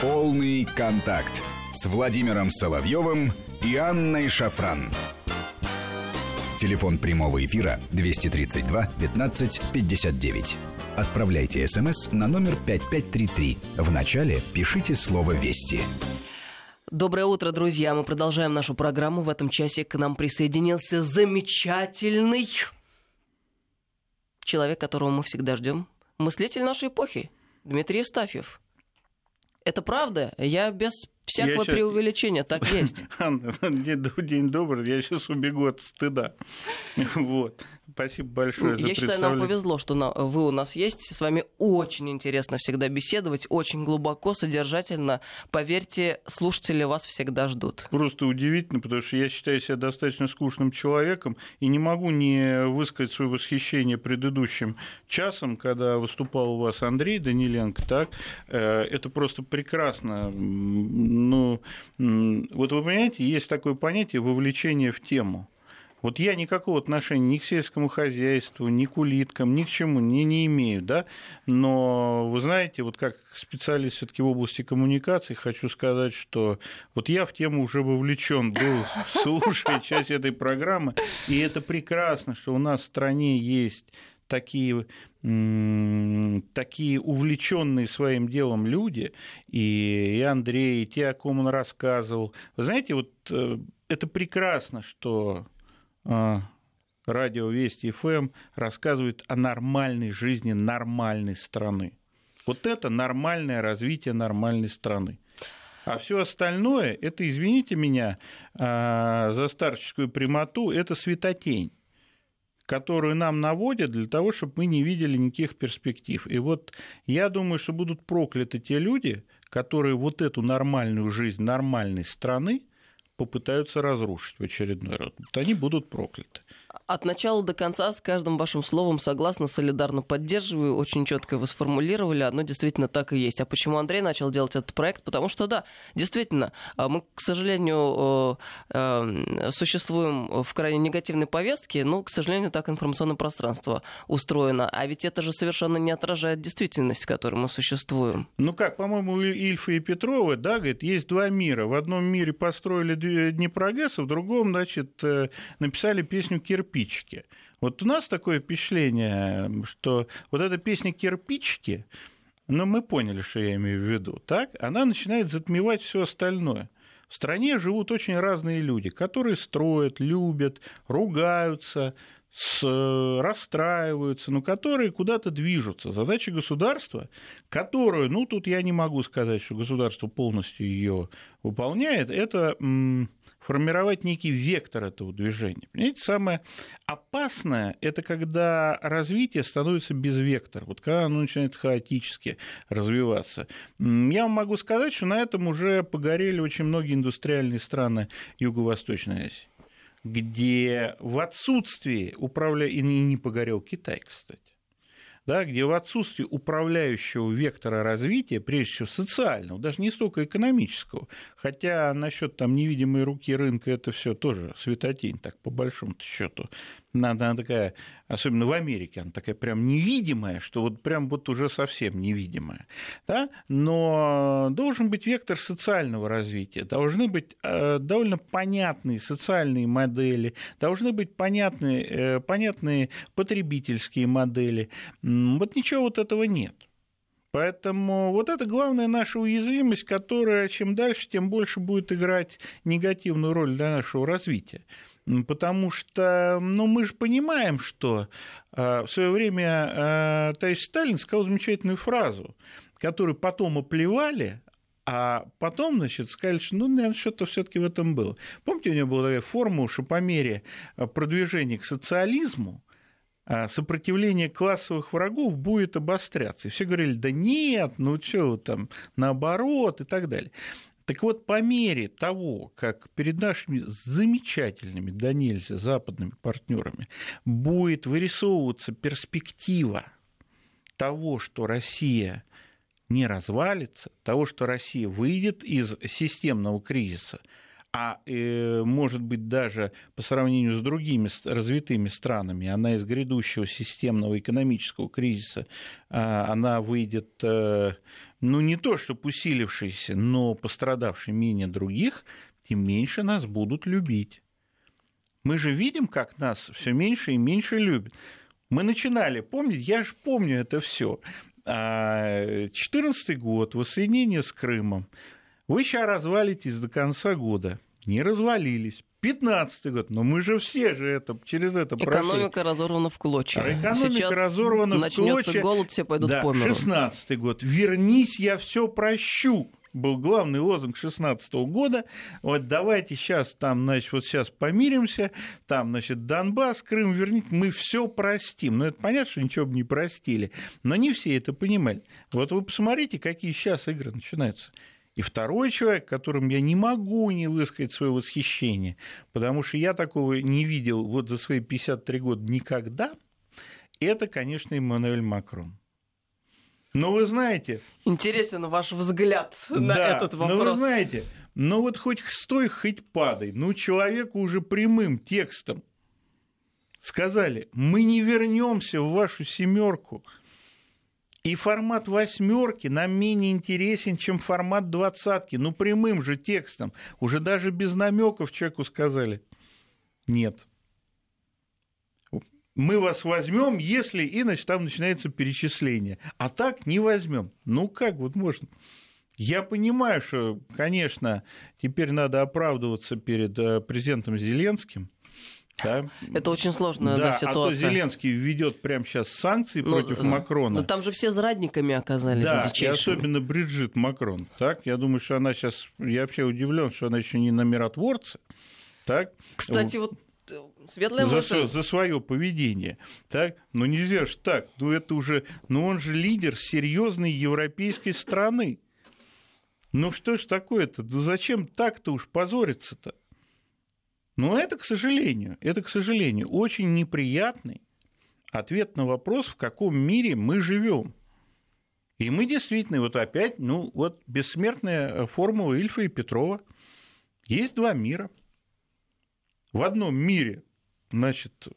Полный контакт с Владимиром Соловьевым и Анной Шафран. Телефон прямого эфира 232 15 59. Отправляйте смс на номер 5533. В начале пишите слово «Вести». Доброе утро, друзья. Мы продолжаем нашу программу. В этом часе к нам присоединился замечательный человек, которого мы всегда ждем. Мыслитель нашей эпохи. Дмитрий Евстафьев. Это правда? Я без всякого я преувеличения, так есть. Анна, день добрый, я сейчас убегу от стыда. Вот. Спасибо большое за Я считаю, нам повезло, что вы у нас есть. С вами очень интересно всегда беседовать, очень глубоко, содержательно. Поверьте, слушатели вас всегда ждут. Просто удивительно, потому что я считаю себя достаточно скучным человеком и не могу не высказать свое восхищение предыдущим часом, когда выступал у вас Андрей Даниленко. Так? Э, это просто прекрасно. Ну, вот вы понимаете, есть такое понятие вовлечение в тему. Вот я никакого отношения ни к сельскому хозяйству, ни к улиткам, ни к чему не, не имею, да, но вы знаете, вот как специалист все таки в области коммуникаций хочу сказать, что вот я в тему уже вовлечен был, слушая часть этой программы, и это прекрасно, что у нас в стране есть такие, такие увлеченные своим делом люди, и, и Андрей, и те, о ком он рассказывал. Вы знаете, вот э, это прекрасно, что а, радио Вести ФМ эм рассказывает о нормальной жизни нормальной страны. Вот это нормальное развитие нормальной страны. А все остальное, это, извините меня а, за старческую прямоту, это светотень которую нам наводят для того, чтобы мы не видели никаких перспектив. И вот я думаю, что будут прокляты те люди, которые вот эту нормальную жизнь нормальной страны попытаются разрушить в очередной раз. Вот они будут прокляты. От начала до конца с каждым вашим словом согласно, солидарно поддерживаю, очень четко вы сформулировали, оно действительно так и есть. А почему Андрей начал делать этот проект? Потому что, да, действительно, а мы, к сожалению, э, существуем в крайне негативной повестке, но, к сожалению, так информационное пространство устроено. А ведь это же совершенно не отражает действительность, в которой мы существуем. Ну как, по-моему, Ильфа и Петрова, да, говорит, есть два мира. В одном мире построили Днепрогэс, а в другом, значит, э, написали песню «Кир кирпичики. Вот у нас такое впечатление, что вот эта песня «Кирпичики», ну, мы поняли, что я имею в виду, так? Она начинает затмевать все остальное. В стране живут очень разные люди, которые строят, любят, ругаются, с, расстраиваются, но которые куда-то движутся. Задача государства, которую, ну, тут я не могу сказать, что государство полностью ее выполняет, это формировать некий вектор этого движения. Понимаете, самое опасное – это когда развитие становится без вектора, вот когда оно начинает хаотически развиваться. Я вам могу сказать, что на этом уже погорели очень многие индустриальные страны Юго-Восточной Азии где в отсутствии управля... и не погорел Китай, кстати, да, где в отсутствии управляющего вектора развития, прежде всего социального, даже не столько экономического, хотя насчет там невидимой руки рынка это все тоже светотень, так по большому счету, она, она такая, особенно в Америке, она такая прям невидимая, что вот прям вот уже совсем невидимая. Да? Но должен быть вектор социального развития, должны быть э, довольно понятные социальные модели, должны быть понятные, э, понятные потребительские модели. Вот ничего вот этого нет. Поэтому вот это главная наша уязвимость, которая чем дальше, тем больше будет играть негативную роль для нашего развития. Потому что ну, мы же понимаем, что а, в свое время а, товарищ Сталин сказал замечательную фразу, которую потом оплевали, а потом, значит, сказали, что, ну, наверное, что-то все таки в этом было. Помните, у него была такая формула, что по мере а, продвижения к социализму сопротивление классовых врагов будет обостряться. И все говорили, да нет, ну что там, наоборот и так далее. Так вот, по мере того, как перед нашими замечательными, да нельзя, западными партнерами будет вырисовываться перспектива того, что Россия не развалится, того, что Россия выйдет из системного кризиса, а э, может быть даже по сравнению с другими развитыми странами, она из грядущего системного экономического кризиса, э, она выйдет э, ну не то, что усилившийся, но пострадавший менее других, тем меньше нас будут любить. Мы же видим, как нас все меньше и меньше любят. Мы начинали, помните, я же помню это все. 14 год, воссоединение с Крымом. Вы сейчас развалитесь до конца года. Не развалились. 15 год, но мы же все же это, через это Экономика прошли. Экономика разорвана в клочья. Экономика Сейчас разорвана в клочья. голод, все пойдут да, по миру. 16 год. Вернись, я все прощу был главный лозунг 16 года. Вот давайте сейчас там, значит, вот сейчас помиримся, там, значит, Донбасс, Крым верните, мы все простим. Ну, это понятно, что ничего бы не простили, но не все это понимали. Вот вы посмотрите, какие сейчас игры начинаются. И второй человек, которым я не могу не высказать свое восхищение, потому что я такого не видел вот за свои 53 года никогда, это, конечно, Эммануэль Макрон. Но вы знаете... Интересен ваш взгляд на да, этот вопрос. Но вы знаете, но вот хоть стой, хоть падай, ну человеку уже прямым текстом сказали, мы не вернемся в вашу семерку. И формат восьмерки нам менее интересен, чем формат двадцатки. Ну, прямым же текстом. Уже даже без намеков человеку сказали. Нет мы вас возьмем, если, иначе там начинается перечисление. А так не возьмем. Ну как вот можно? Я понимаю, что, конечно, теперь надо оправдываться перед э, президентом Зеленским. Да. Это очень сложная да, да, ситуация. А то Зеленский введет прямо сейчас санкции но, ну, против Макрона. Но ну, там же все зрадниками оказались. Да, и особенно Бриджит Макрон. Так, я думаю, что она сейчас, я вообще удивлен, что она еще не на миротворце. Так. Кстати, вот светлая за, мысль. За свое поведение. Так? Но нельзя же так. Ну, это уже... Ну, он же лидер серьезной европейской страны. Ну, что ж такое-то? Ну, зачем так-то уж позориться-то? Ну, это, к сожалению, это, к сожалению, очень неприятный ответ на вопрос, в каком мире мы живем. И мы действительно, вот опять, ну, вот бессмертная формула Ильфа и Петрова. Есть два мира – в одном мире, значит,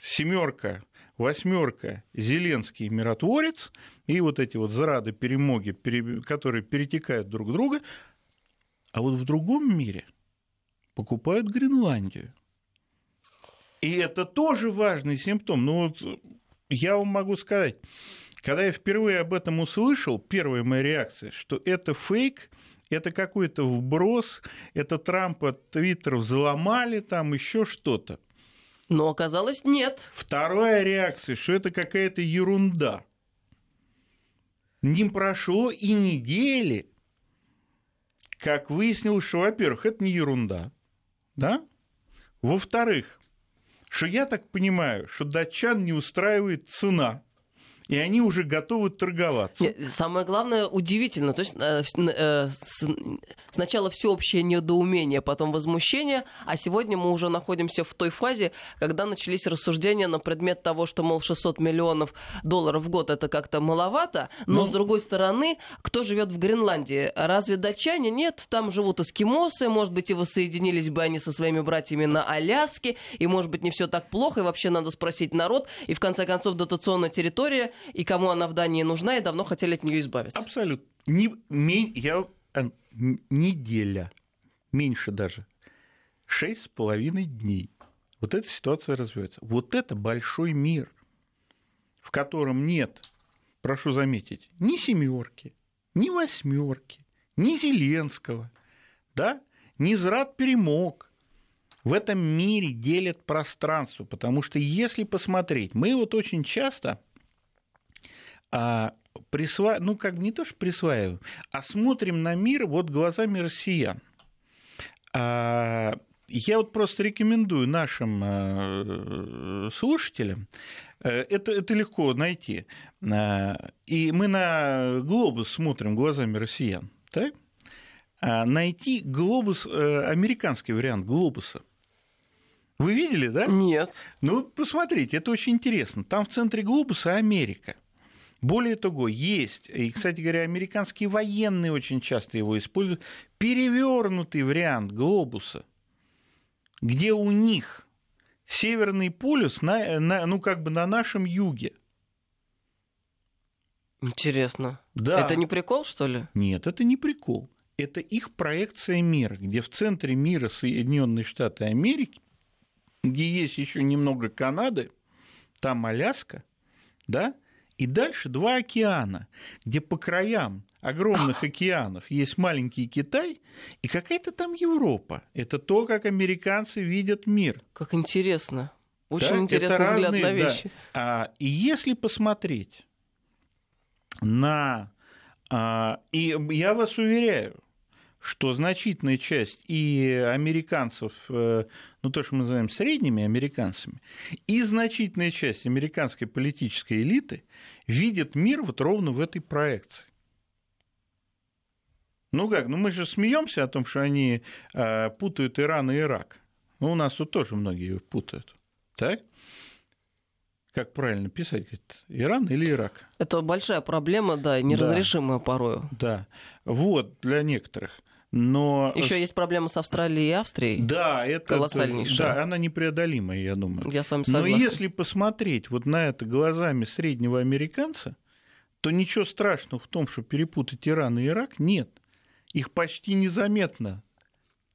семерка, восьмерка, Зеленский миротворец, и вот эти вот зарады, перемоги, которые перетекают друг друга, а вот в другом мире покупают Гренландию. И это тоже важный симптом. Ну вот я вам могу сказать, когда я впервые об этом услышал, первая моя реакция, что это фейк – это какой-то вброс, это Трампа Твиттер взломали, там еще что-то. Но оказалось нет. Вторая реакция, что это какая-то ерунда. Не прошло и недели, как выяснилось, что, во-первых, это не ерунда, да? Во-вторых, что я так понимаю, что датчан не устраивает цена – и они уже готовы торговаться. Нет, самое главное, удивительно, то есть э, э, сначала всеобщее недоумение, потом возмущение, а сегодня мы уже находимся в той фазе, когда начались рассуждения на предмет того, что, мол, 600 миллионов долларов в год это как-то маловато, но, ну, с другой стороны, кто живет в Гренландии? Разве датчане? Нет, там живут эскимосы, может быть, и воссоединились бы они со своими братьями на Аляске, и, может быть, не все так плохо, и вообще надо спросить народ, и, в конце концов, дотационная территория и кому она в Дании нужна, и давно хотели от нее избавиться. Абсолютно. Не, я, э, неделя, меньше даже, шесть с половиной дней. Вот эта ситуация развивается. Вот это большой мир, в котором нет, прошу заметить, ни семерки, ни восьмерки, ни Зеленского, да, ни Зрад Перемог. В этом мире делят пространство, потому что если посмотреть, мы вот очень часто а, присва... ну, как не то, что присваиваем, а смотрим на мир вот глазами россиян. А, я вот просто рекомендую нашим э, слушателям, э, это, это легко найти, а, и мы на глобус смотрим глазами россиян, так? найти глобус, э, американский вариант глобуса. Вы видели, да? Нет. Ну, посмотрите, это очень интересно. Там в центре глобуса Америка. Более того, есть, и, кстати говоря, американские военные очень часто его используют, перевернутый вариант глобуса, где у них Северный полюс на, на, ну, как бы на нашем юге. Интересно. Да. Это не прикол, что ли? Нет, это не прикол. Это их проекция мира, где в центре мира Соединенные Штаты Америки, где есть еще немного Канады, там Аляска, да, и дальше два океана, где по краям огромных океанов есть маленький Китай и какая-то там Европа. Это то, как американцы видят мир. Как интересно. Очень Да, интересный это взгляд разные, на да. вещи. А, и если посмотреть на... а, и я вас уверяю, что значительная часть и американцев, э, ну то, что мы называем средними американцами, и значительная часть американской политической элиты видит мир вот ровно в этой проекции. Ну как, ну мы же смеемся о том, что они э, путают Иран и Ирак. Ну, у нас тут тоже многие путают. Так? Как правильно писать? Говорит, Иран или Ирак? Это большая проблема, да, неразрешимая порою. Да. Вот, для некоторых. Но... Еще есть проблема с Австралией и Австрией. Да, это... Колоссальнейшая. Да, она непреодолимая, я думаю. Я с вами Но согласна. если посмотреть вот на это глазами среднего американца, то ничего страшного в том, что перепутать Иран и Ирак, нет. Их почти незаметно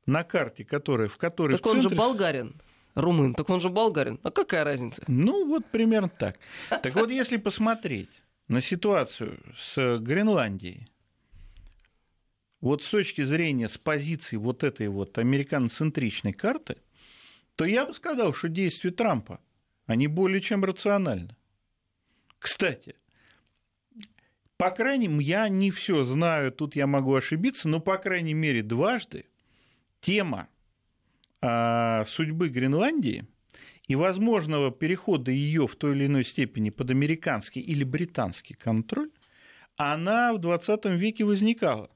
на карте, которая, в которой Так в он же центре... болгарин. Румын, так он же болгарин. А какая разница? Ну, вот примерно так. Так вот, если посмотреть на ситуацию с Гренландией, вот с точки зрения, с позиции вот этой вот американоцентричной карты, то я бы сказал, что действия Трампа, они более чем рациональны. Кстати, по крайней мере, я не все знаю, тут я могу ошибиться, но, по крайней мере, дважды тема а, судьбы Гренландии и возможного перехода ее в той или иной степени под американский или британский контроль, она в 20 веке возникала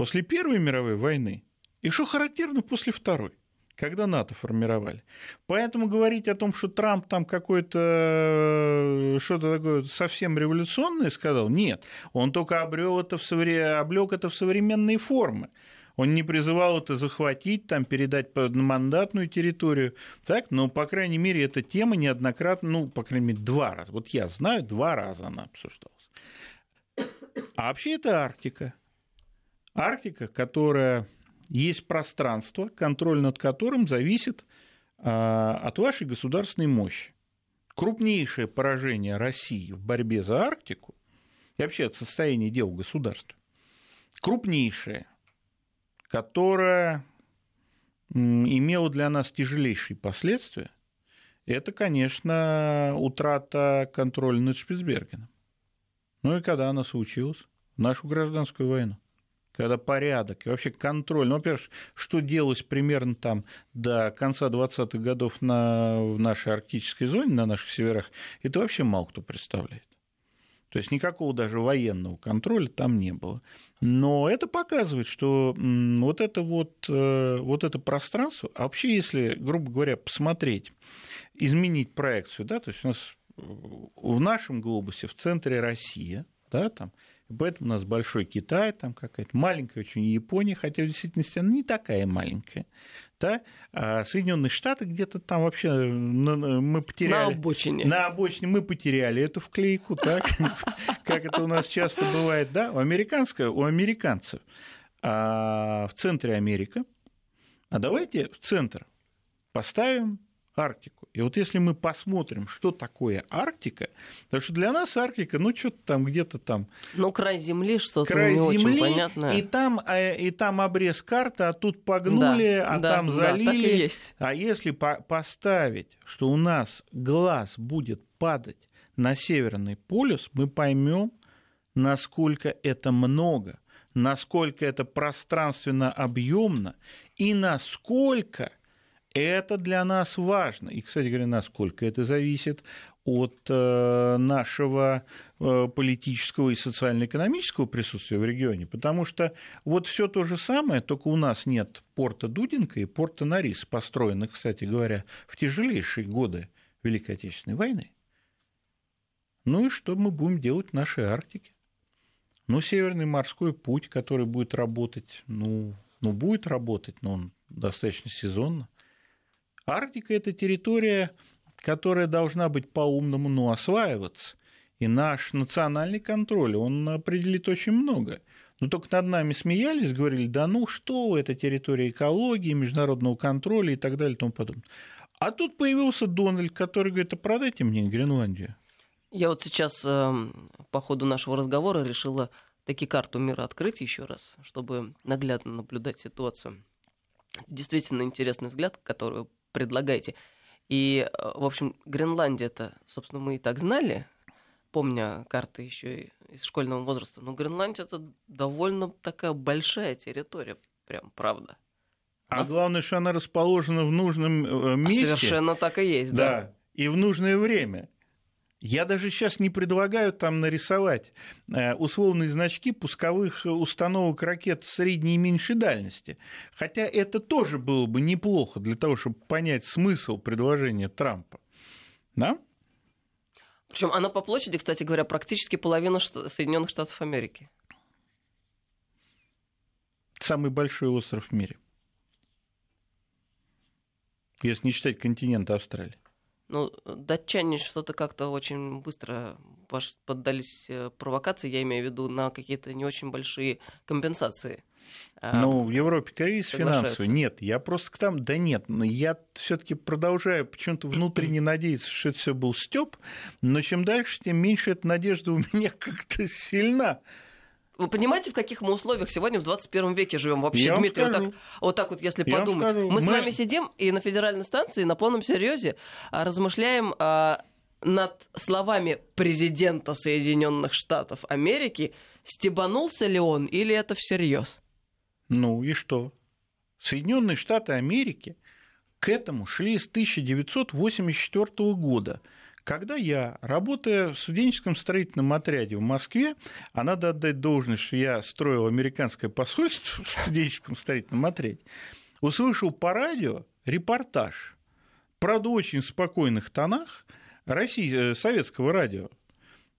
после Первой мировой войны и, что характерно, после Второй когда НАТО формировали. Поэтому говорить о том, что Трамп там какое-то что-то такое совсем революционное сказал, нет. Он только обрел это в совре... облег это в современные формы. Он не призывал это захватить, там, передать под мандатную территорию. Так? Но, по крайней мере, эта тема неоднократно, ну, по крайней мере, два раза. Вот я знаю, два раза она обсуждалась. А вообще это Арктика. Арктика, которая есть пространство, контроль над которым зависит а, от вашей государственной мощи. Крупнейшее поражение России в борьбе за Арктику и вообще от состояния дел государства, крупнейшее, которое имело для нас тяжелейшие последствия, это, конечно, утрата контроля над Шпицбергеном. Ну и когда она случилась? В нашу гражданскую войну когда порядок и вообще контроль. Ну, во-первых, что делалось примерно там до конца 20-х годов на, в нашей арктической зоне, на наших северах, это вообще мало кто представляет. То есть никакого даже военного контроля там не было. Но это показывает, что вот это вот, вот это пространство, а вообще, если, грубо говоря, посмотреть, изменить проекцию, да, то есть у нас в нашем глобусе в центре Россия, да, там, Поэтому у нас большой Китай, там какая-то маленькая очень Япония, хотя в действительности она не такая маленькая. Да? А Соединенные Штаты где-то там вообще мы потеряли... На обочине. На обочине мы потеряли эту вклейку, так? как это у нас часто бывает. Да? У, американского, у американцев а в центре Америка. А давайте в центр поставим Арктику. И вот если мы посмотрим, что такое Арктика, потому что для нас Арктика, ну, что-то там где-то там... Ну, край Земли что-то край не земли, очень понятно. И там, и там обрез карты, а тут погнули, да, а да, там да, залили. так и есть. А если по поставить, что у нас глаз будет падать на Северный полюс, мы поймем, насколько это много, насколько это пространственно объемно и насколько это для нас важно. И, кстати говоря, насколько это зависит от э, нашего э, политического и социально-экономического присутствия в регионе. Потому что вот все то же самое, только у нас нет порта Дудинка и порта Норис, построенных, кстати говоря, в тяжелейшие годы Великой Отечественной войны. Ну и что мы будем делать в нашей Арктике? Ну, Северный морской путь, который будет работать, ну, ну будет работать, но он достаточно сезонно. Арктика – это территория, которая должна быть по-умному ну, осваиваться. И наш национальный контроль, он определит очень много. Но только над нами смеялись, говорили, да ну что, это территория экологии, международного контроля и так далее и тому подобное. А тут появился Дональд, который говорит, а продайте мне Гренландию. Я вот сейчас эм, по ходу нашего разговора решила таки карту мира открыть еще раз, чтобы наглядно наблюдать ситуацию. Действительно интересный взгляд, который предлагаете. И, э, в общем, Гренландия-то, собственно, мы и так знали, помня карты еще из школьного возраста, но Гренландия это довольно такая большая территория, прям правда. А главное, что она расположена в нужном э, месте. Совершенно так и есть, да. да. И в нужное время. Я даже сейчас не предлагаю там нарисовать э, условные значки пусковых установок ракет средней и меньшей дальности. Хотя это тоже было бы неплохо для того, чтобы понять смысл предложения Трампа. Да? Причем она по площади, кстати говоря, практически половина Соединенных Штатов Америки. Самый большой остров в мире если не считать континента Австралии. Ну, датчане что-то как-то очень быстро поддались э, провокации, я имею в виду на какие-то не очень большие компенсации. А, ну, в Европе кризис финансовый. Нет, я просто к там, да нет, но я все-таки продолжаю почему-то внутренне надеяться, что это все был степ, но чем дальше, тем меньше эта надежда у меня как-то сильна. Вы понимаете, в каких мы условиях сегодня в 21 веке живем вообще, Я Дмитрий? Вот так, вот так вот, если я подумать. Мы, мы с вами сидим и на федеральной станции на полном серьезе а, размышляем а, над словами президента Соединенных Штатов Америки. Стебанулся ли он или это всерьез? Ну и что? Соединенные Штаты Америки к этому шли с 1984 года когда я, работая в студенческом строительном отряде в Москве, а надо отдать должность, что я строил американское посольство в студенческом строительном отряде, услышал по радио репортаж, правда, очень спокойных тонах России, э, советского радио,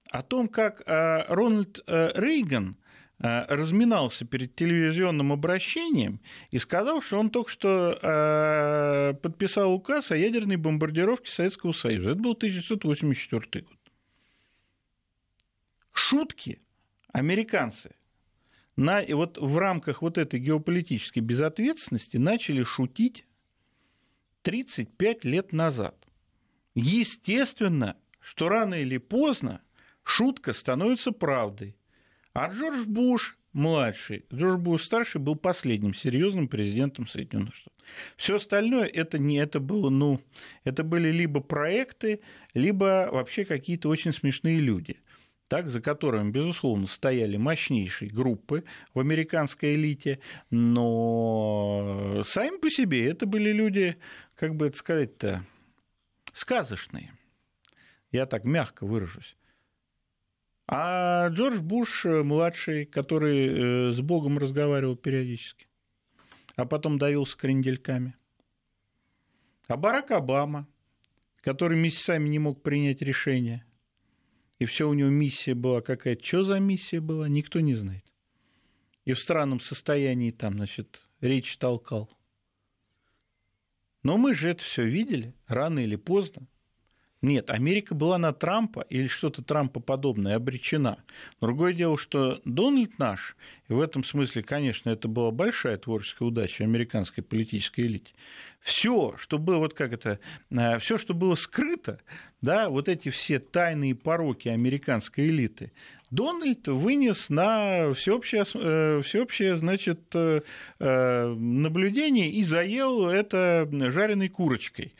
о том, как э, Рональд э, Рейган разминался перед телевизионным обращением и сказал, что он только что э, подписал указ о ядерной бомбардировке Советского Союза. Это был 1984 год. Шутки американцы на, и вот в рамках вот этой геополитической безответственности начали шутить 35 лет назад. Естественно, что рано или поздно шутка становится правдой. А Джордж Буш младший, Джордж Буш старший был последним серьезным президентом Соединенных Штатов. Все остальное это не это было, ну, это были либо проекты, либо вообще какие-то очень смешные люди так, за которыми, безусловно, стояли мощнейшие группы в американской элите, но сами по себе это были люди, как бы это сказать-то, сказочные. Я так мягко выражусь. А Джордж Буш э, младший, который э, с Богом разговаривал периодически, а потом давился крендельками. А Барак Обама, который месяцами не мог принять решение, и все у него миссия была какая-то. Что за миссия была, никто не знает. И в странном состоянии там, значит, речь толкал. Но мы же это все видели, рано или поздно. Нет, Америка была на Трампа или что-то Трампа подобное обречена. Другое дело, что Дональд наш, и в этом смысле, конечно, это была большая творческая удача американской политической элите. Все, что было, вот как это, э, все, что было скрыто, да, вот эти все тайные пороки американской элиты, Дональд вынес на всеобщее, э, всеобщее значит, э, наблюдение и заел это жареной курочкой.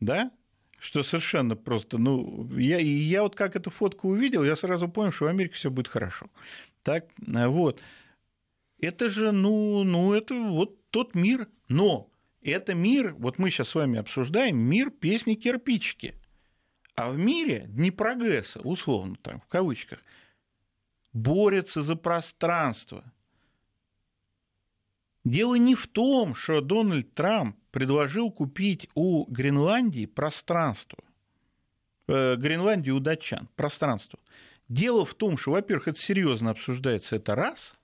Да? Что совершенно просто, ну, я, я вот как эту фотку увидел, я сразу понял, что в Америке все будет хорошо. Так, вот. Это же, ну, ну, это вот тот мир, но это мир, вот мы сейчас с вами обсуждаем, мир песни кирпичики. А в мире Днепрогресса, условно там, в кавычках, борется за пространство. Дело не в том, что Дональд Трамп предложил купить у Гренландии пространство. Э, Гренландии у датчан пространство. Дело в том, что, во-первых, это серьезно обсуждается, это раз,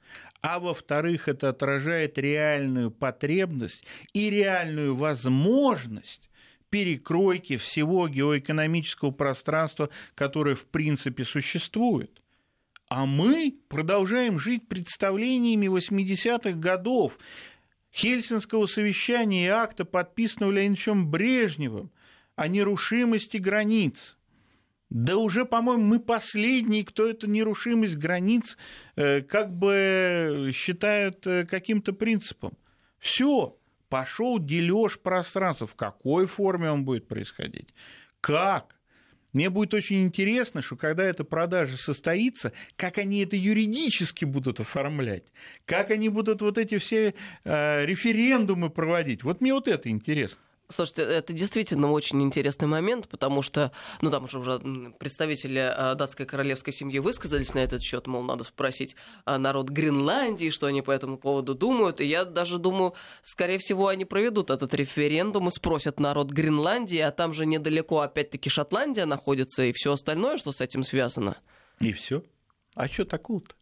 а во-вторых, это отражает реальную потребность и реальную возможность перекройки всего геоэкономического пространства, которое в принципе существует. А мы продолжаем жить представлениями 80-х годов, Хельсинского совещания и акта, подписанного Леонидовичем Брежневым, о нерушимости границ. Да уже, по-моему, мы последние, кто эту нерушимость границ э, как бы считают э, каким-то принципом. Все, пошел дележ пространства. В какой форме он будет происходить? Как? Мне будет очень интересно, что когда эта продажа состоится, как они это юридически будут оформлять, как они будут вот эти все э, референдумы проводить. Вот мне вот это интересно. Слушайте, это действительно очень интересный момент, потому что, ну, там уже, уже представители а, датской королевской семьи высказались на этот счет, мол, надо спросить а, народ Гренландии, что они по этому поводу думают. И я даже думаю, скорее всего, они проведут этот референдум и спросят народ Гренландии, а там же недалеко, опять-таки, Шотландия находится и все остальное, что с этим связано. И все. А что такого-то?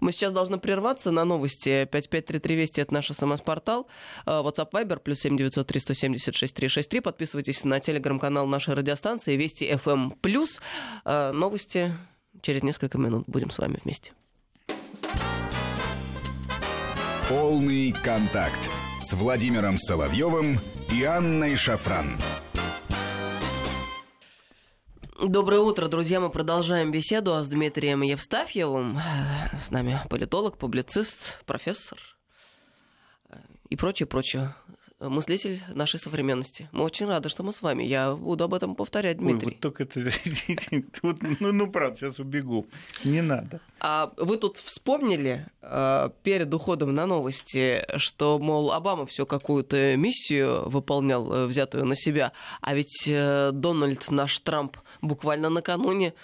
Мы сейчас должны прерваться на новости. 5533 Вести – это наш смс-портал. А, WhatsApp Viber плюс 7903 176 363. Подписывайтесь на телеграм-канал нашей радиостанции Вести FM+. Эм. А, новости через несколько минут. Будем с вами вместе. Полный контакт с Владимиром Соловьевым и Анной Шафран. Доброе утро, друзья. Мы продолжаем беседу с Дмитрием Евстафьевым. С нами политолог, публицист, профессор и прочее, прочее мыслитель нашей современности. Мы очень рады, что мы с вами. Я буду об этом повторять, Дмитрий. Ой, вот только это... ну, ну, правда, сейчас убегу. Не надо. А вы тут вспомнили э, перед уходом на новости, что, мол, Обама все какую-то миссию выполнял, э, взятую на себя, а ведь э, Дональд, наш Трамп, буквально накануне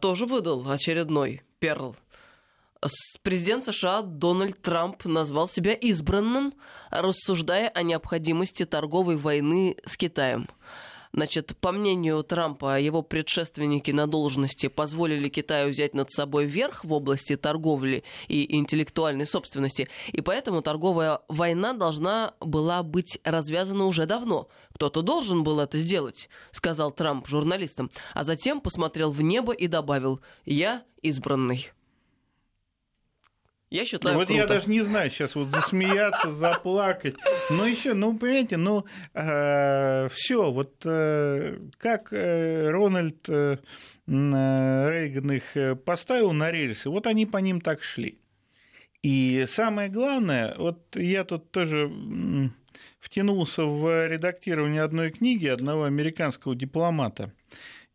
тоже выдал очередной перл Президент США Дональд Трамп назвал себя избранным, рассуждая о необходимости торговой войны с Китаем. Значит, по мнению Трампа, его предшественники на должности позволили Китаю взять над собой верх в области торговли и интеллектуальной собственности, и поэтому торговая война должна была быть развязана уже давно. Кто-то должен был это сделать, сказал Трамп журналистам, а затем посмотрел в небо и добавил «Я избранный». Я считаю, Вот круто. я даже не знаю сейчас вот засмеяться, заплакать. Но еще, ну, понимаете, ну, э, все, вот э, как э, Рональд э, Рейган их э, поставил на рельсы, вот они по ним так шли. И самое главное, вот я тут тоже втянулся в редактирование одной книги одного американского дипломата –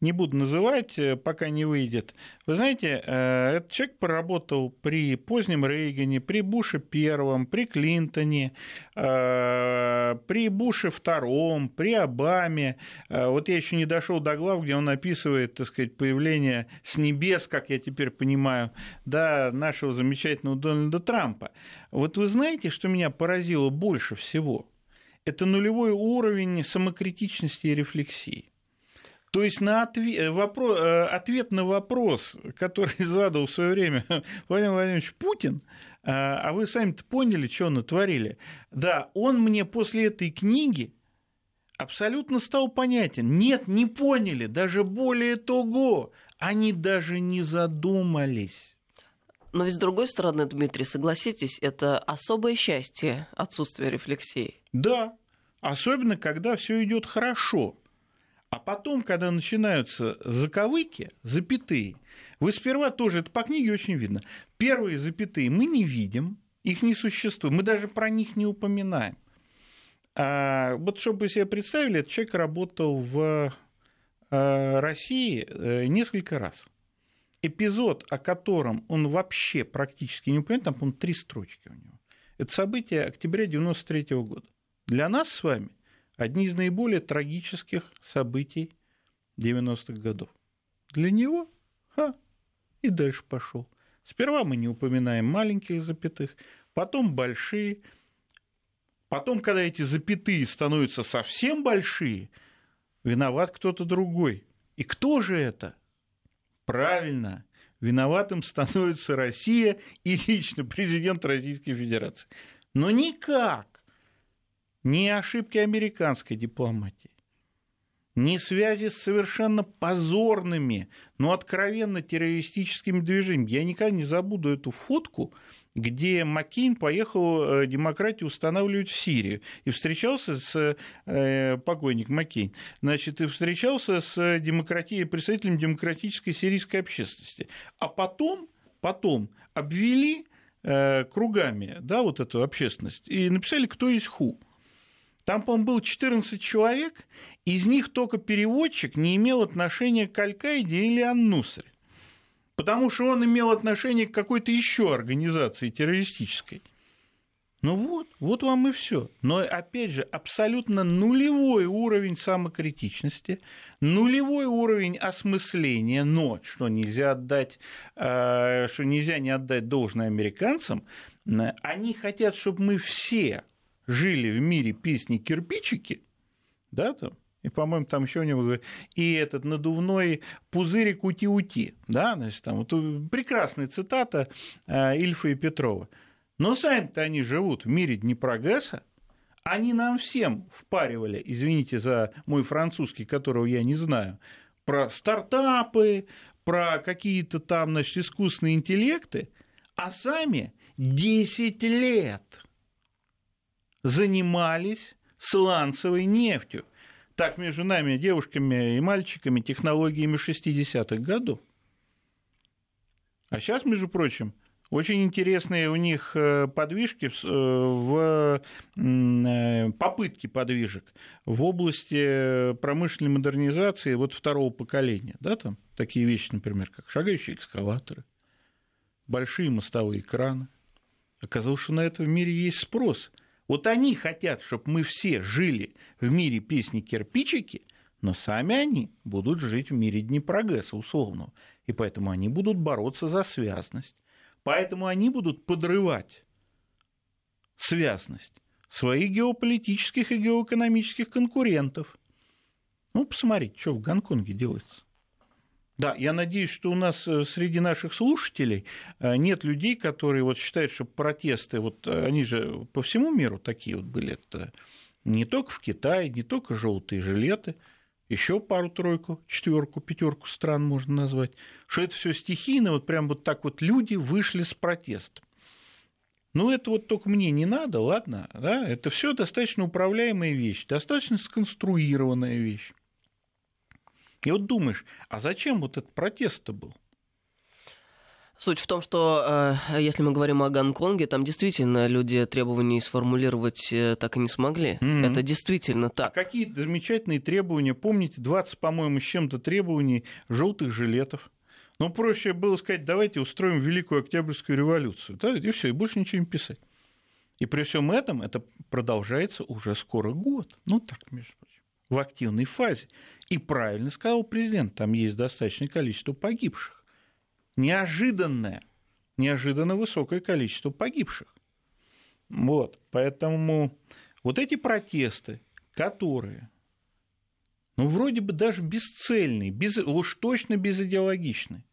не буду называть, э, пока не выйдет. Вы знаете, э, этот человек поработал при позднем Рейгане, при Буше первом, при Клинтоне, э, при Буше втором, при Обаме. Вот я еще не дошел до глав, где он описывает, так сказать, появление с небес, как я теперь понимаю, да, нашего замечательного Дональда Трампа. Вот вы знаете, что меня поразило больше всего? Это нулевой уровень самокритичности и рефлексии. То есть на ответ, э, вопрос, э, ответ на вопрос, который задал в свое время Владимир Владимирович Путин, э, а вы сами-то поняли, что натворили. Да, он мне после этой книги абсолютно стал понятен. Нет, не поняли, даже более того, они даже не задумались. Но ведь с другой стороны, Дмитрий, согласитесь, это особое счастье отсутствия рефлексии. Да, особенно когда все идет хорошо. А потом, когда начинаются заковыки, запятые, вы сперва тоже, это по книге очень видно, первые запятые мы не видим, их не существует, мы даже про них не упоминаем. А вот чтобы вы себе представили, этот человек работал в э, России э, несколько раз. Эпизод, о котором он вообще практически не упоминает, там, по-моему, три строчки у него. Это событие октября 1993 года. Для нас с вами одни из наиболее трагических событий 90-х годов. Для него ха, и дальше пошел. Сперва мы не упоминаем маленьких запятых, потом большие. Потом, когда эти запятые становятся совсем большие, виноват кто-то другой. И кто же это? Правильно, виноватым становится Россия и лично президент Российской Федерации. Но никак не ошибки американской дипломатии, ни связи с совершенно позорными, но откровенно террористическими движениями. Я никогда не забуду эту фотку, где Маккейн поехал э, демократию устанавливать в Сирию и встречался с э, покойник Маккейн, значит, и встречался с демократией, представителем демократической сирийской общественности. А потом, потом обвели э, кругами, да, вот эту общественность и написали, кто есть ху. Там, по-моему, было 14 человек, из них только переводчик не имел отношения к Аль-Каиде или Ан-Нусре, потому что он имел отношение к какой-то еще организации террористической. Ну вот, вот вам и все. Но опять же, абсолютно нулевой уровень самокритичности, нулевой уровень осмысления, но что нельзя отдать, э, что нельзя не отдать должное американцам, они хотят, чтобы мы все жили в мире песни кирпичики, да, там, и, по-моему, там еще у него и этот надувной пузырик ути-ути, да, значит, там вот прекрасная цитата э, Ильфа и Петрова. Но сами-то они живут в мире Днепрогресса, они нам всем впаривали, извините за мой французский, которого я не знаю, про стартапы, про какие-то там, значит, искусственные интеллекты, а сами 10 лет занимались сланцевой нефтью. Так между нами, девушками и мальчиками, технологиями 60-х годов. А сейчас, между прочим, очень интересные у них э, подвижки в э, э, попытки подвижек в области промышленной модернизации вот второго поколения. Да, там такие вещи, например, как шагающие экскаваторы, большие мостовые краны. Оказалось, что на это в мире есть спрос. Вот они хотят, чтобы мы все жили в мире песни кирпичики, но сами они будут жить в мире Днепрогресса условного. И поэтому они будут бороться за связность. Поэтому они будут подрывать связность своих геополитических и геоэкономических конкурентов. Ну, посмотрите, что в Гонконге делается. Да, я надеюсь, что у нас э, среди наших слушателей э, нет людей, которые вот считают, что протесты, вот э, они же по всему миру такие вот были, это не только в Китае, не только желтые жилеты, еще пару-тройку, четверку, пятерку стран можно назвать, что это все стихийно, вот прям вот так вот люди вышли с протестом. Ну, это вот только мне не надо, ладно, да, это все достаточно управляемая вещь, достаточно сконструированная вещь. И вот думаешь, а зачем вот этот протест-то был? Суть в том, что э, если мы говорим о Гонконге, там действительно люди требований сформулировать э, так и не смогли. Mm-hmm. Это действительно так. А какие замечательные требования? Помните, 20, по-моему, с чем-то требований желтых жилетов. Ну, проще было сказать, давайте устроим Великую Октябрьскую революцию. Да, и все, и больше ничего не писать. И при всем этом это продолжается уже скоро год. Ну, так, между прочим в активной фазе. И правильно сказал президент, там есть достаточное количество погибших. Неожиданное, неожиданно высокое количество погибших. Вот, поэтому вот эти протесты, которые, ну, вроде бы даже бесцельные, без, уж точно безидеологичные,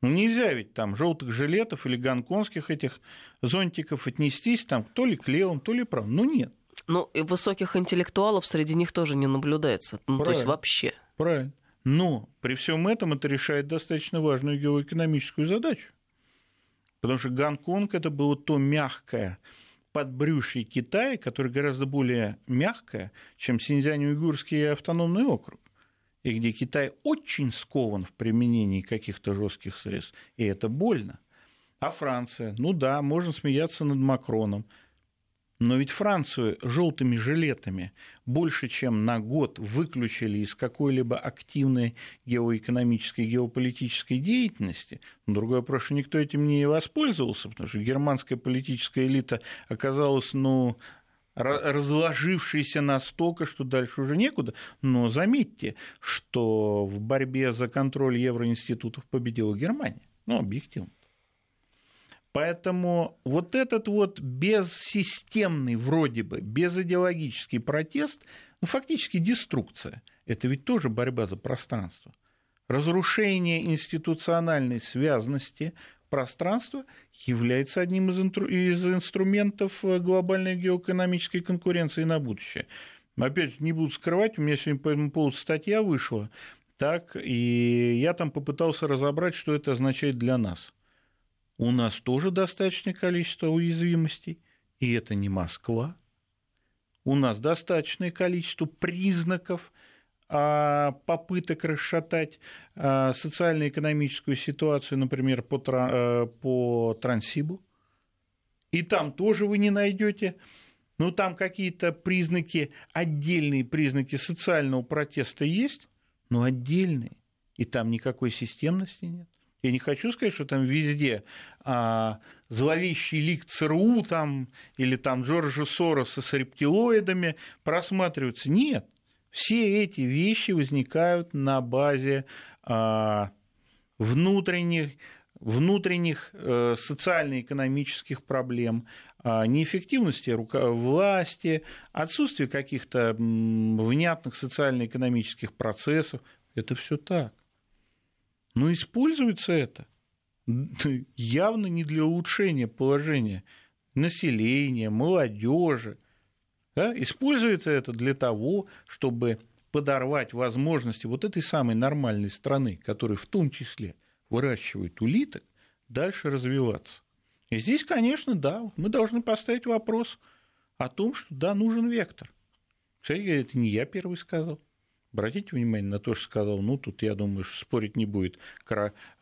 ну, нельзя ведь там желтых жилетов или гонконгских этих зонтиков отнестись там то ли к левым, то ли правым. Ну, нет. Ну, и высоких интеллектуалов среди них тоже не наблюдается. Ну, то есть вообще. Правильно. Но при всем этом это решает достаточно важную геоэкономическую задачу. Потому что Гонконг это было то мягкое подбрюшье Китая, которое гораздо более мягкое, чем Синьцзянь-Уйгурский автономный округ и где Китай очень скован в применении каких-то жестких средств, и это больно. А Франция, ну да, можно смеяться над Макроном, но ведь Францию желтыми жилетами больше, чем на год выключили из какой-либо активной геоэкономической, геополитической деятельности. Но другое что никто этим не воспользовался, потому что германская политическая элита оказалась, ну, разложившейся настолько, что дальше уже некуда. Но заметьте, что в борьбе за контроль евроинститутов победила Германия. Ну, объективно. Поэтому вот этот вот бессистемный, вроде бы, безидеологический протест, ну, фактически деструкция, это ведь тоже борьба за пространство. Разрушение институциональной связности пространства является одним из, инструментов глобальной геоэкономической конкуренции на будущее. Опять не буду скрывать, у меня сегодня по этому поводу статья вышла, так, и я там попытался разобрать, что это означает для нас. У нас тоже достаточное количество уязвимостей, и это не Москва. У нас достаточное количество признаков а, попыток расшатать а, социально-экономическую ситуацию, например, по, э, по Транссибу. И там тоже вы не найдете ну, там какие-то признаки, отдельные признаки социального протеста есть, но отдельные. И там никакой системности нет. Я не хочу сказать, что там везде а, зловещий лик ЦРУ там, или там Джорджа Сороса с рептилоидами просматриваются. Нет. Все эти вещи возникают на базе а, внутренних, внутренних э, социально-экономических проблем, а, неэффективности власти, отсутствие каких-то внятных социально-экономических процессов. Это все так. Но используется это явно не для улучшения положения населения, молодежи. Да? Используется это для того, чтобы подорвать возможности вот этой самой нормальной страны, которая в том числе выращивает улиток, дальше развиваться. И здесь, конечно, да, мы должны поставить вопрос о том, что да, нужен вектор. Кстати говоря, это не я первый сказал. Обратите внимание на то, что сказал, ну, тут, я думаю, что спорить не будет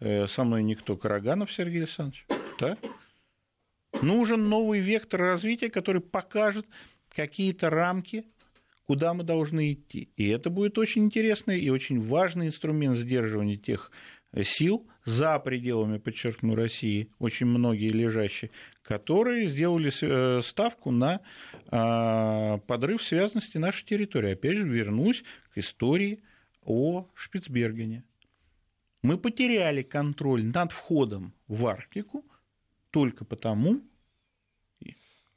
э, со мной никто, Караганов Сергей Александрович. Да? Нужен новый вектор развития, который покажет какие-то рамки, куда мы должны идти. И это будет очень интересный и очень важный инструмент сдерживания тех сил за пределами, подчеркну, России, очень многие лежащие, которые сделали э, ставку на а, подрыв связанности нашей территории. Опять же, вернусь к истории о Шпицбергене. Мы потеряли контроль над входом в Арктику только потому,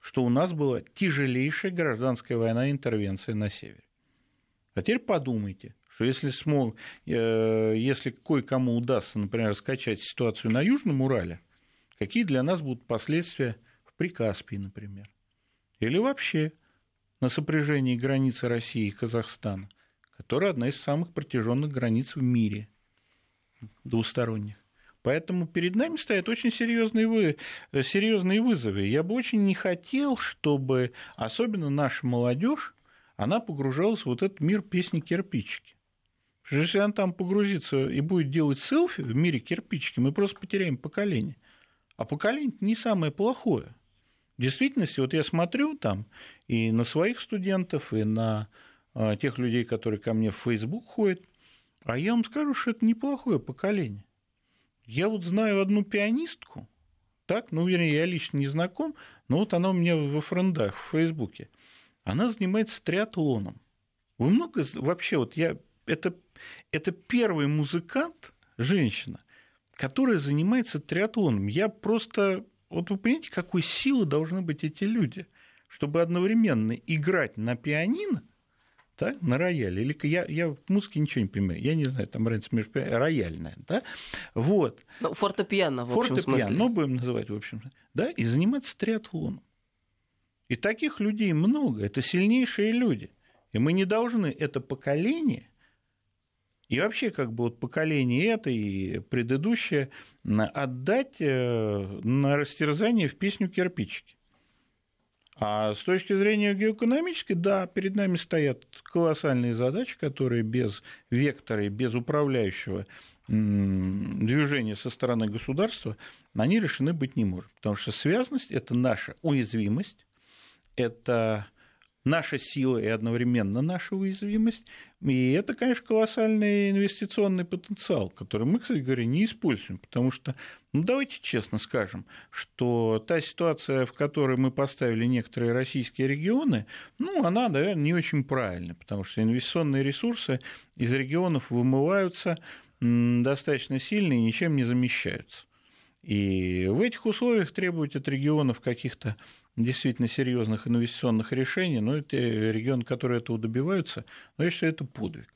что у нас была тяжелейшая гражданская война и интервенция на севере. А теперь подумайте, что если, смог, э, если кое-кому удастся, например, скачать ситуацию на Южном Урале, какие для нас будут последствия в Прикаспии, например, или вообще на сопряжении границы России и Казахстана, которая одна из самых протяженных границ в мире двусторонних. Поэтому перед нами стоят очень серьезные, вы, серьезные вызовы. Я бы очень не хотел, чтобы особенно наша молодежь, она погружалась в вот этот мир песни кирпичики. Если она там погрузится и будет делать селфи в мире кирпичики, мы просто потеряем поколение. А поколение не самое плохое. В действительности, вот я смотрю там и на своих студентов, и на а, тех людей, которые ко мне в Facebook ходят, а я вам скажу, что это неплохое поколение. Я вот знаю одну пианистку, так, ну, вернее, я лично не знаком, но вот она у меня во френдах в Фейсбуке. Она занимается триатлоном. Вы много вообще, вот я это, это первый музыкант, женщина, которая занимается триатлоном. Я просто... Вот вы понимаете, какой силы должны быть эти люди, чтобы одновременно играть на пианино, да, на рояле, или я, я в музыке ничего не понимаю, я не знаю, там разница между рояльная, да, вот. Ну, фортепиано, в общем фортепиано, смысле. ну, будем называть, в общем, да, и заниматься триатлоном. И таких людей много, это сильнейшие люди. И мы не должны это поколение и вообще, как бы вот поколение это и предыдущее отдать э, на растерзание в песню кирпичики. А с точки зрения геоэкономической, да, перед нами стоят колоссальные задачи, которые без вектора и без управляющего движения со стороны государства, они решены быть не может. Потому что связанность – это наша уязвимость, это наша сила и одновременно наша уязвимость. И это, конечно, колоссальный инвестиционный потенциал, который мы, кстати говоря, не используем, потому что, ну, давайте честно скажем, что та ситуация, в которой мы поставили некоторые российские регионы, ну, она, наверное, не очень правильная, потому что инвестиционные ресурсы из регионов вымываются достаточно сильно и ничем не замещаются. И в этих условиях требовать от регионов каких-то действительно серьезных инвестиционных решений, но это регионы, которые этого добиваются, но я считаю, это подвиг.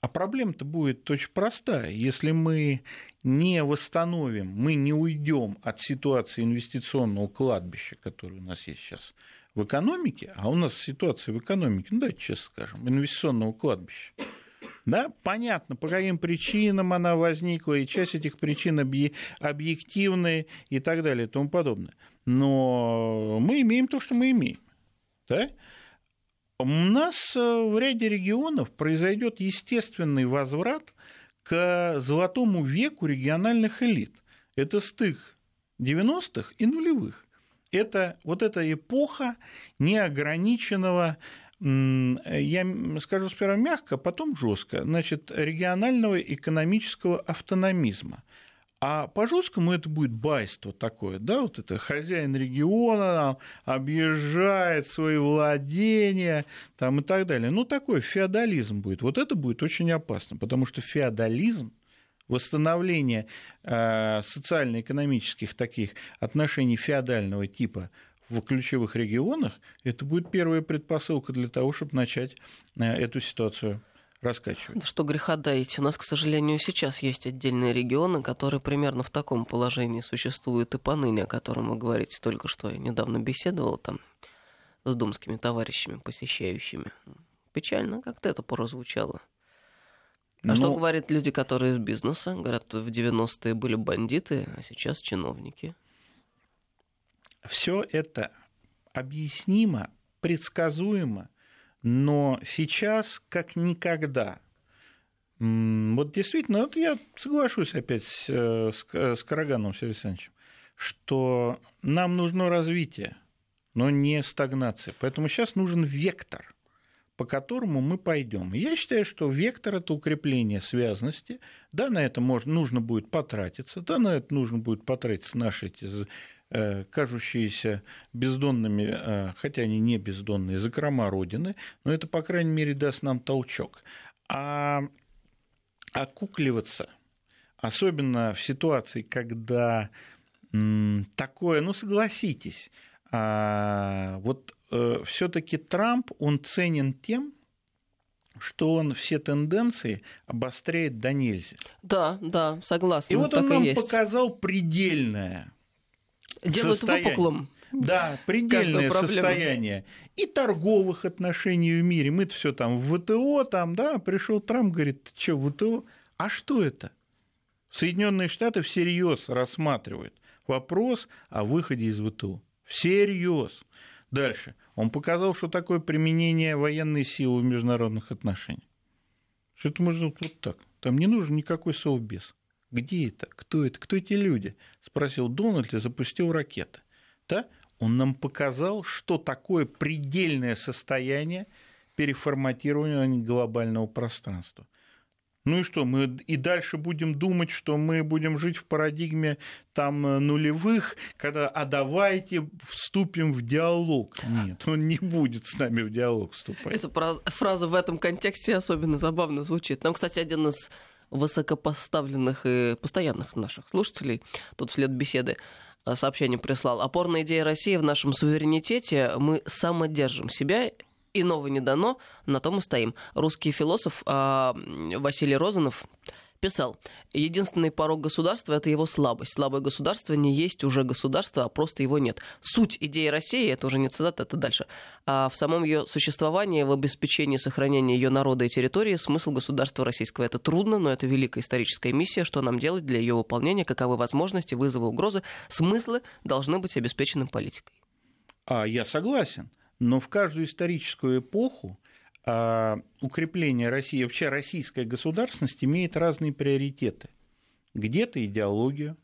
А проблема-то будет очень простая. Если мы не восстановим, мы не уйдем от ситуации инвестиционного кладбища, которое у нас есть сейчас в экономике, а у нас ситуация в экономике, ну давайте честно скажем, инвестиционного кладбища, да, понятно, по каким причинам она возникла, и часть этих причин объективные и так далее и тому подобное. Но мы имеем то, что мы имеем. Да? У нас э, в ряде регионов произойдет естественный возврат к золотому веку региональных элит. Это стык 90-х и нулевых. Это вот эта эпоха неограниченного я скажу сперва мягко, потом жестко, значит, регионального экономического автономизма. А по жесткому это будет байство такое, да, вот это хозяин региона объезжает свои владения там, и так далее. Ну, такой феодализм будет. Вот это будет очень опасно, потому что феодализм, восстановление э, социально-экономических таких отношений феодального типа в ключевых регионах, это будет первая предпосылка для того, чтобы начать э, эту ситуацию раскачивать. Да что греха таить. У нас, к сожалению, сейчас есть отдельные регионы, которые примерно в таком положении существуют и поныне, о котором вы говорите только что. Я недавно беседовала там с думскими товарищами, посещающими. Печально как-то это прозвучало. А Но... что говорят люди, которые из бизнеса? Говорят, в 90-е были бандиты, а сейчас чиновники все это объяснимо, предсказуемо, но сейчас как никогда. Вот действительно, вот я соглашусь опять с, э, с Караганом Сергеем Александровичем, что нам нужно развитие, но не стагнация. Поэтому сейчас нужен вектор, по которому мы пойдем. Я считаю, что вектор это укрепление связности. Да, на это можно, нужно будет потратиться, да, на это нужно будет потратиться наши эти кажущиеся бездонными, э, хотя они не бездонные, закрома Родины, но это, по крайней мере, даст нам толчок. А окукливаться, особенно в ситуации, когда такое, ну согласитесь, а, вот э, все-таки Трамп, он ценен тем, что он все тенденции обостряет до нельзя. Да, да, согласна. И вот он нам показал предельное Делают состояние. выпуклым. Да, предельное состояние и торговых отношений в мире. Мы-то все там в ВТО, там, да, пришел Трамп, говорит, что ВТО? А что это? Соединенные Штаты всерьез рассматривают вопрос о выходе из ВТО. Всерьез. Дальше. Он показал, что такое применение военной силы в международных отношениях. Что это можно вот так. Там не нужен никакой совбез. Где это? Кто это? Кто эти люди? Спросил Дональд и запустил ракеты. Да? Он нам показал, что такое предельное состояние переформатирования глобального пространства. Ну и что, мы и дальше будем думать, что мы будем жить в парадигме там нулевых, когда «а давайте вступим в диалог». Нет, он не будет с нами в диалог вступать. Эта фраза в этом контексте особенно забавно звучит. Нам, кстати, один из высокопоставленных и постоянных наших слушателей, тут след беседы, э, сообщение прислал. Опорная идея России в нашем суверенитете. Мы самодержим себя иного не дано, на том и стоим. Русский философ а, Василий Розанов писал, единственный порог государства – это его слабость. Слабое государство не есть уже государство, а просто его нет. Суть идеи России, это уже не цитата, это дальше, а в самом ее существовании, в обеспечении сохранения ее народа и территории, смысл государства российского. Это трудно, но это великая историческая миссия. Что нам делать для ее выполнения, каковы возможности, вызовы, угрозы. Смыслы должны быть обеспечены политикой. А я согласен. Но в каждую историческую эпоху укрепление России, вообще российская государственность имеет разные приоритеты. Где-то идеологию,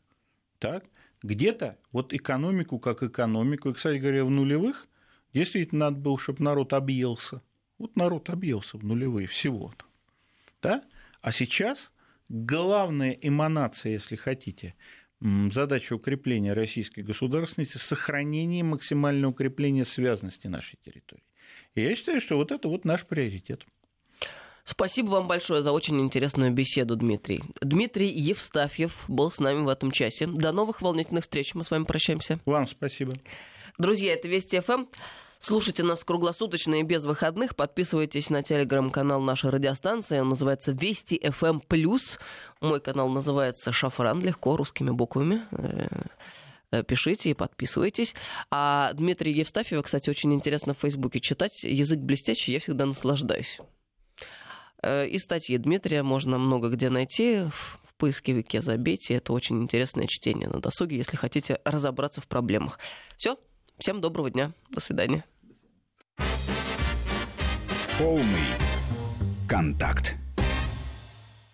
так, где-то вот экономику как экономику. И, кстати говоря, в нулевых действительно надо было, чтобы народ объелся. Вот народ объелся в нулевые всего-то. Да? А сейчас главная эманация, если хотите, задача укрепления российской государственности – сохранение максимального укрепления связанности нашей территории. И я считаю, что вот это вот наш приоритет. Спасибо вам большое за очень интересную беседу, Дмитрий. Дмитрий Евстафьев был с нами в этом часе. До новых волнительных встреч. Мы с вами прощаемся. Вам спасибо. Друзья, это Вести ФМ. Слушайте нас круглосуточно и без выходных. Подписывайтесь на телеграм-канал нашей радиостанции. Он называется Вести FM+. Мой канал называется Шафран, легко, русскими буквами. Э, пишите и подписывайтесь. А Дмитрия Евстафьева, кстати, очень интересно в Фейсбуке читать. Язык блестящий, я всегда наслаждаюсь. И статьи Дмитрия можно много где найти. В поисковике забейте. Это очень интересное чтение на досуге, если хотите разобраться в проблемах. Все. Всем доброго дня. До свидания. Полный контакт.